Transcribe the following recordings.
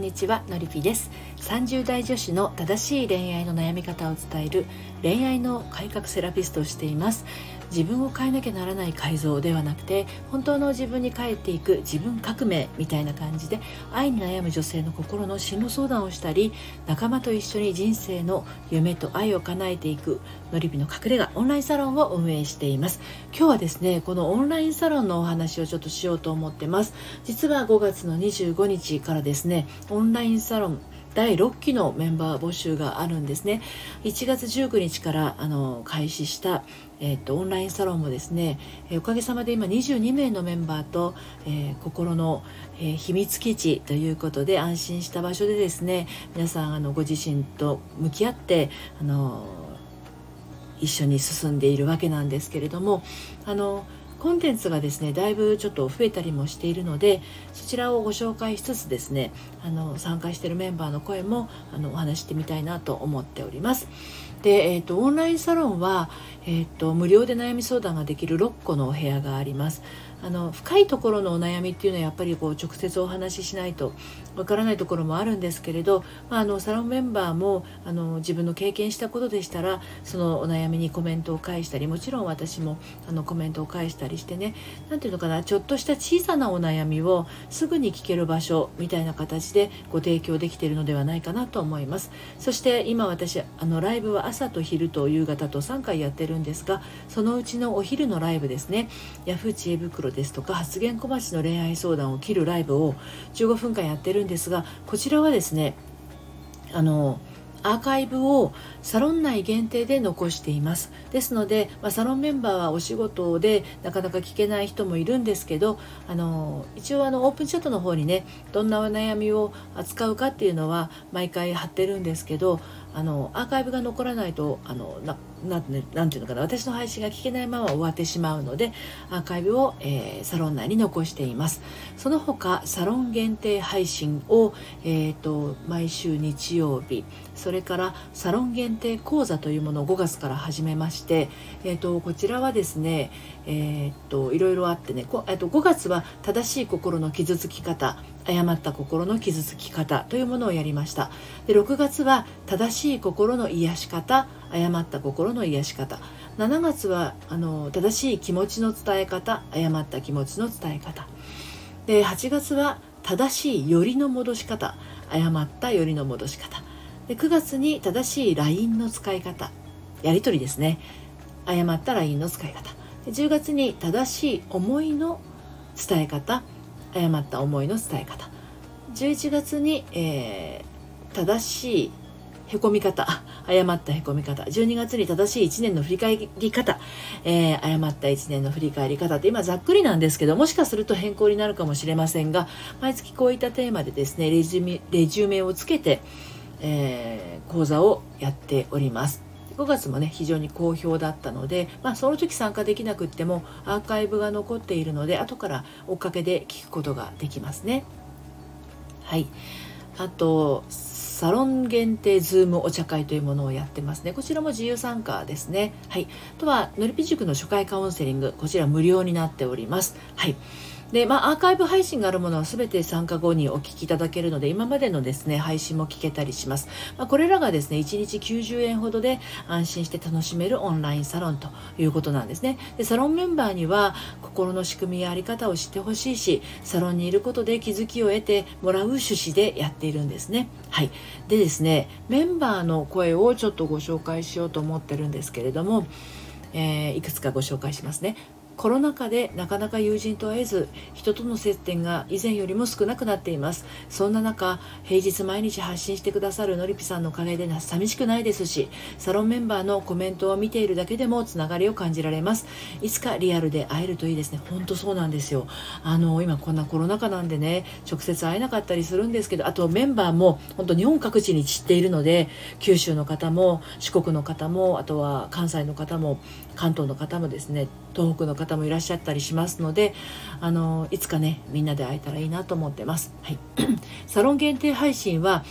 んにちはのりぴです。30代女子の正しい恋愛の悩み方を伝える恋愛の改革セラピストをしています。自分を変えなきゃならない改造ではなくて本当の自分に帰っていく自分革命みたいな感じで愛に悩む女性の心の進路相談をしたり仲間と一緒に人生の夢と愛を叶えていくのりびの隠れ家オンラインサロンを運営しています。今日はですねこのオンラインサロンのお話をちょっとしようと思ってます。実は5月の25日からですねオンラインサロン第6期のメンバー募集があるんですね。1月19日からあの開始した、えーと、オンラインサロンもですね、えおかげさまで今22名のメンバーと、えー、心の、えー、秘密基地ということで安心した場所でですね皆さんあのご自身と向き合ってあの一緒に進んでいるわけなんですけれどもあのコンテンツがですねだいぶちょっと増えたりもしているのでそちらをご紹介しつつですねあの参加しているメンバーの声もあのお話してみたいなと思っております。で、えーと、オンラインサロンは、えーと無料で悩み相談ができる6個のお部屋があります。あの深いところのお悩みっていうのはやっぱりこう直接お話ししないとわからないところもあるんですけれど、まあ、あのサロンメンバーもあの自分の経験したことでしたらそのお悩みにコメントを返したりもちろん私もあのコメントを返したりしてね何ていうのかなちょっとした小さなお悩みをすぐに聞ける場所みたいな形でご提供できているのではないかなと思いますそして今私あのライブは朝と昼と夕方と3回やってるんですがそのうちのお昼のライブですね。ヤフー知恵袋ですとか発言小町の恋愛相談を切るライブを15分間やってるんですがこちらはですねあのアーカイブをサロン内限定で残しています。ですので、まあ、サロンメンバーはお仕事でなかなか聞けない人もいるんですけどあの一応あのオープンチャットの方にねどんなお悩みを扱うかっていうのは毎回貼ってるんですけどあのアーカイブが残らないとあのなななんていうのかな私の配信が聞けないまま終わってしまうのでアーカイブを、えー、サロン内に残しています。その他サロン限定配信を、えーと、毎週日曜日それからサロン限定講座というものを5月から始めまして、えーと、こちらはですね、えーと、いろいろあってねこ、えー、と5月は正しい心の傷つき方誤った心の傷つき方というものをやりました。で6月は正しい心の癒し方誤った心の癒し方。7月はあの正しい気持ちの伝え方誤った気持ちの伝え方。で8月は正しいよりの戻し方誤ったよりの戻し方。で9月に正しい LINE の使い方やり取りですね。誤った LINE の使い方。で10月に正しい思いの伝え方誤った思いの伝え方11月に、えー、正しいへこみ方誤ったへこみ方12月に正しい1年の振り返り方、えー、誤った1年の振り返り方って今ざっくりなんですけどもしかすると変更になるかもしれませんが毎月こういったテーマでですねレジュメレジュメをつけて、えー、講座をやっております。5月もね非常に好評だったので、まあ、その時参加できなくってもアーカイブが残っているので後から追っかけで聞くことができますね。はいあとサロン限定ズームお茶会というものをやってますね。こちらも自由参加ですね。はい。あとは、のりぴ塾の初回カウンセリング。こちら無料になっております。はい。で、まあ、アーカイブ配信があるものは全て参加後にお聞きいただけるので、今までのですね、配信も聞けたりします。まあ、これらがですね、1日90円ほどで安心して楽しめるオンラインサロンということなんですね。で、サロンメンバーには心の仕組みやあり方を知ってほしいし、サロンにいることで気づきを得てもらう趣旨でやっているんですね。はい。でですね、メンバーの声をちょっとご紹介しようと思ってるんですけれども、えー、いくつかご紹介しますね。コロナ禍でなかなか友人と会えず人との接点が以前よりも少なくなっています。そんな中平日毎日発信してくださるのりぴさんのおかげで寂しくないですしサロンメンバーのコメントを見ているだけでもつながりを感じられます。いつかリアルで会えるといいですね。本当そうなんですよ。あの今こんなコロナ禍なんでね直接会えなかったりするんですけどあとメンバーも本当日本各地に散っているので九州の方も四国の方もあとは関西の方も関東の方もですね東北の方方もいらっしゃったりしますのであのいつかねみんなで会えたらいいなと思ってます、はい、サロン限定配信は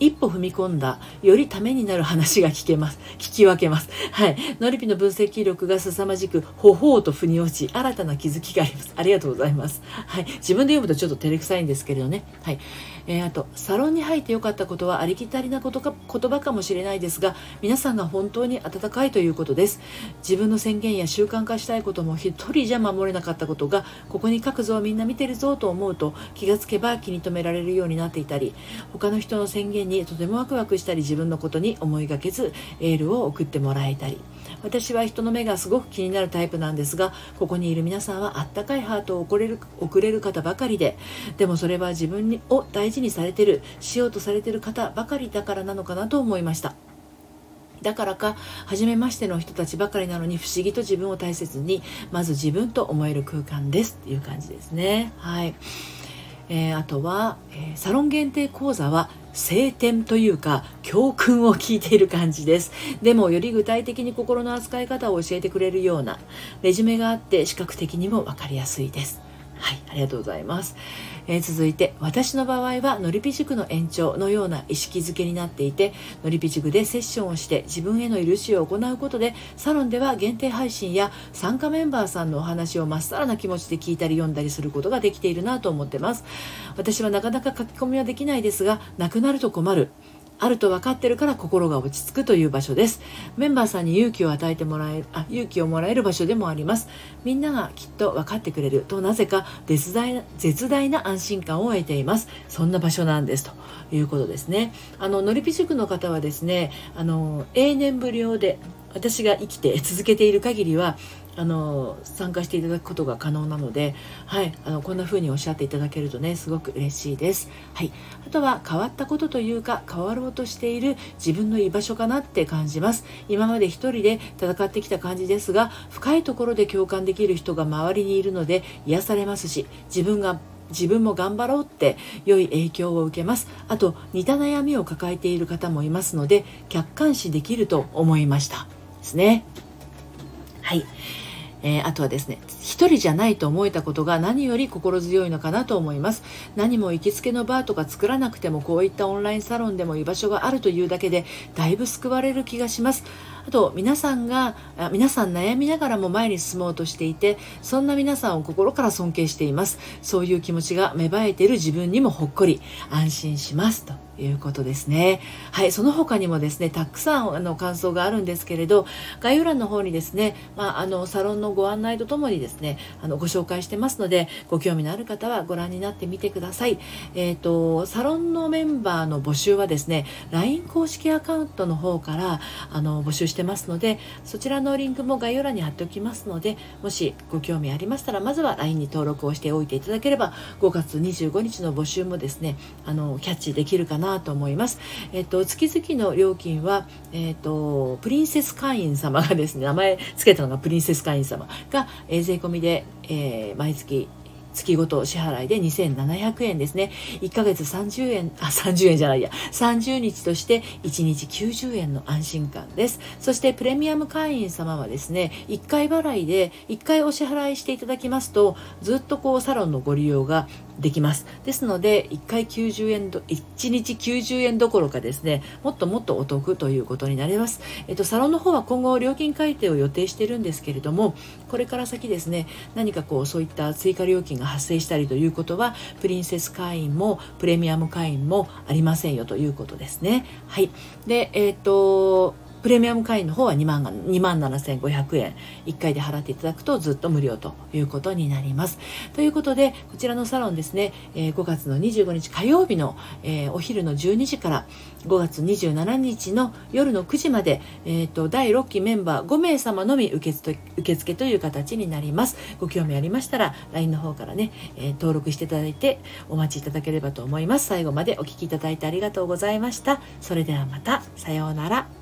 一歩踏み込んだよりためになる話が聞けます。聞き分けます。はい。のりぴの分析力が凄まじくほほうと腑に落ち新たな気づきがあります。ありがとうございます。はい。自分で読むとちょっと照れくさいんですけれどね。はい。えー、あとサロンに入ってよかったことはありきたりなことか言葉かもしれないですが皆さんが本当に温かいということです。自分の宣言や習慣化したいことも一人じゃ守れなかったことがここに書くぞみんな見てるぞと思うと気がつけば気に留められるようになっていたり他の人の宣言にとてもワクワクしたり自分のことに思いがけずエールを送ってもらえたり。私は人の目がすごく気になるタイプなんですがここにいる皆さんはあったかいハートを送れる送れる方ばかりででもそれは自分にを大事にされてるしようとされてる方ばかりだからなのかなと思いました。だからか初めましての人たちばかりなのに不思議と自分を大切にまず自分と思える空間です。っていう感じですね。はい。えー、あとは、えー、サロン限定講座は晴天というか教訓を聞いている感じです。でもより具体的に心の扱い方を教えてくれるようなレジュメがあって視覚的にも分かりやすいです。はいありがとうございます。えー、続いて私の場合はのりぴ塾の延長のような意識づけになっていてのりぴ塾でセッションをして自分への許しを行うことでサロンでは限定配信や参加メンバーさんのお話をまっさらな気持ちで聞いたり読んだりすることができているなと思ってます。私はなかなか書き込みはできないですがなくなると困る。あると分かってるから心が落ち着くという場所です。メンバーさんに勇気を与えてもらえあ勇気をもらえる場所でもあります。みんながきっと分かってくれるとなぜか絶大な絶大な安心感を得ています。そんな場所なんですということですね。あののりぴ塾の方はですねあの永年無料で私が生きて続けている限りはあの参加していただくことが可能なので、はい、あのこんな風におっしゃっていただけるとねすごく嬉しいです、はい、あとは変わったことというか変わろうとしている自分の居場所かなって感じます。今まで一人で戦ってきた感じですが深いところで共感できる人が周りにいるので癒されますし自分が自分も頑張ろうって良い影響を受けます。あと似た悩みを抱えている方もいますので客観視できると思いました。ですね。はい。えー、あとはですね一人じゃないと思えたことが何より心強いのかなと思います。何も行きつけのバーとか作らなくてもこういったオンラインサロンでも居場所があるというだけでだいぶ救われる気がします。あと皆さんが皆さん悩みながらも前に進もうとしていてそんな皆さんを心から尊敬しています。そういう気持ちが芽生えている自分にもほっこり安心しますと。いうことですね。はい、その他にもですね、たくさんあの感想があるんですけれど、概要欄の方にですね、まあ、あのサロンのご案内とともにですね、あのご紹介してますので、ご興味のある方はご覧になってみてください。えっ、ー、と、サロンのメンバーの募集はですね、LINE 公式アカウントの方からあの募集してますので、そちらのリンクも概要欄に貼っておきますので、もしご興味ありましたら、まずは LINE に登録をしておいていただければ、5月25日の募集もですね、あのキャッチできるかななと思います。えっと、月々の料金は、えっと、プリンセス会員様がですね、名前付けたのがプリンセス会員様が、えー、税込みで、えー、毎月月ごと支払いで2700円ですね。1ヶ月30円、あ、30円じゃないや、30日として1日90円の安心感です。そしてプレミアム会員様はですね、1回払いで1回お支払いしていただきますと、ずっとこうサロンのご利用ができます。ですので、1回90円ど、1日90円どころかですね、もっともっとお得ということになります。えっと、サロンの方は今後料金改定を予定してるんですけれども、これから先ですね、何かこう、そういった追加料金が発生したりということは、プリンセス会員もプレミアム会員もありませんよということですね。はい。で、えっと、プレミアム会員の方は2万2万7500円1回で払っていただくとずっと無料ということになります。ということでこちらのサロンですね、えー、5月の25日火曜日の、えー、お昼の12時から5月27日の夜の9時まで、えーと、第6期メンバー5名様のみ受付受付という形になります。ご興味ありましたら LINE の方からね、えー、登録していただいてお待ちいただければと思います。最後までお聴きいただいてありがとうございました。それではまた。さようなら。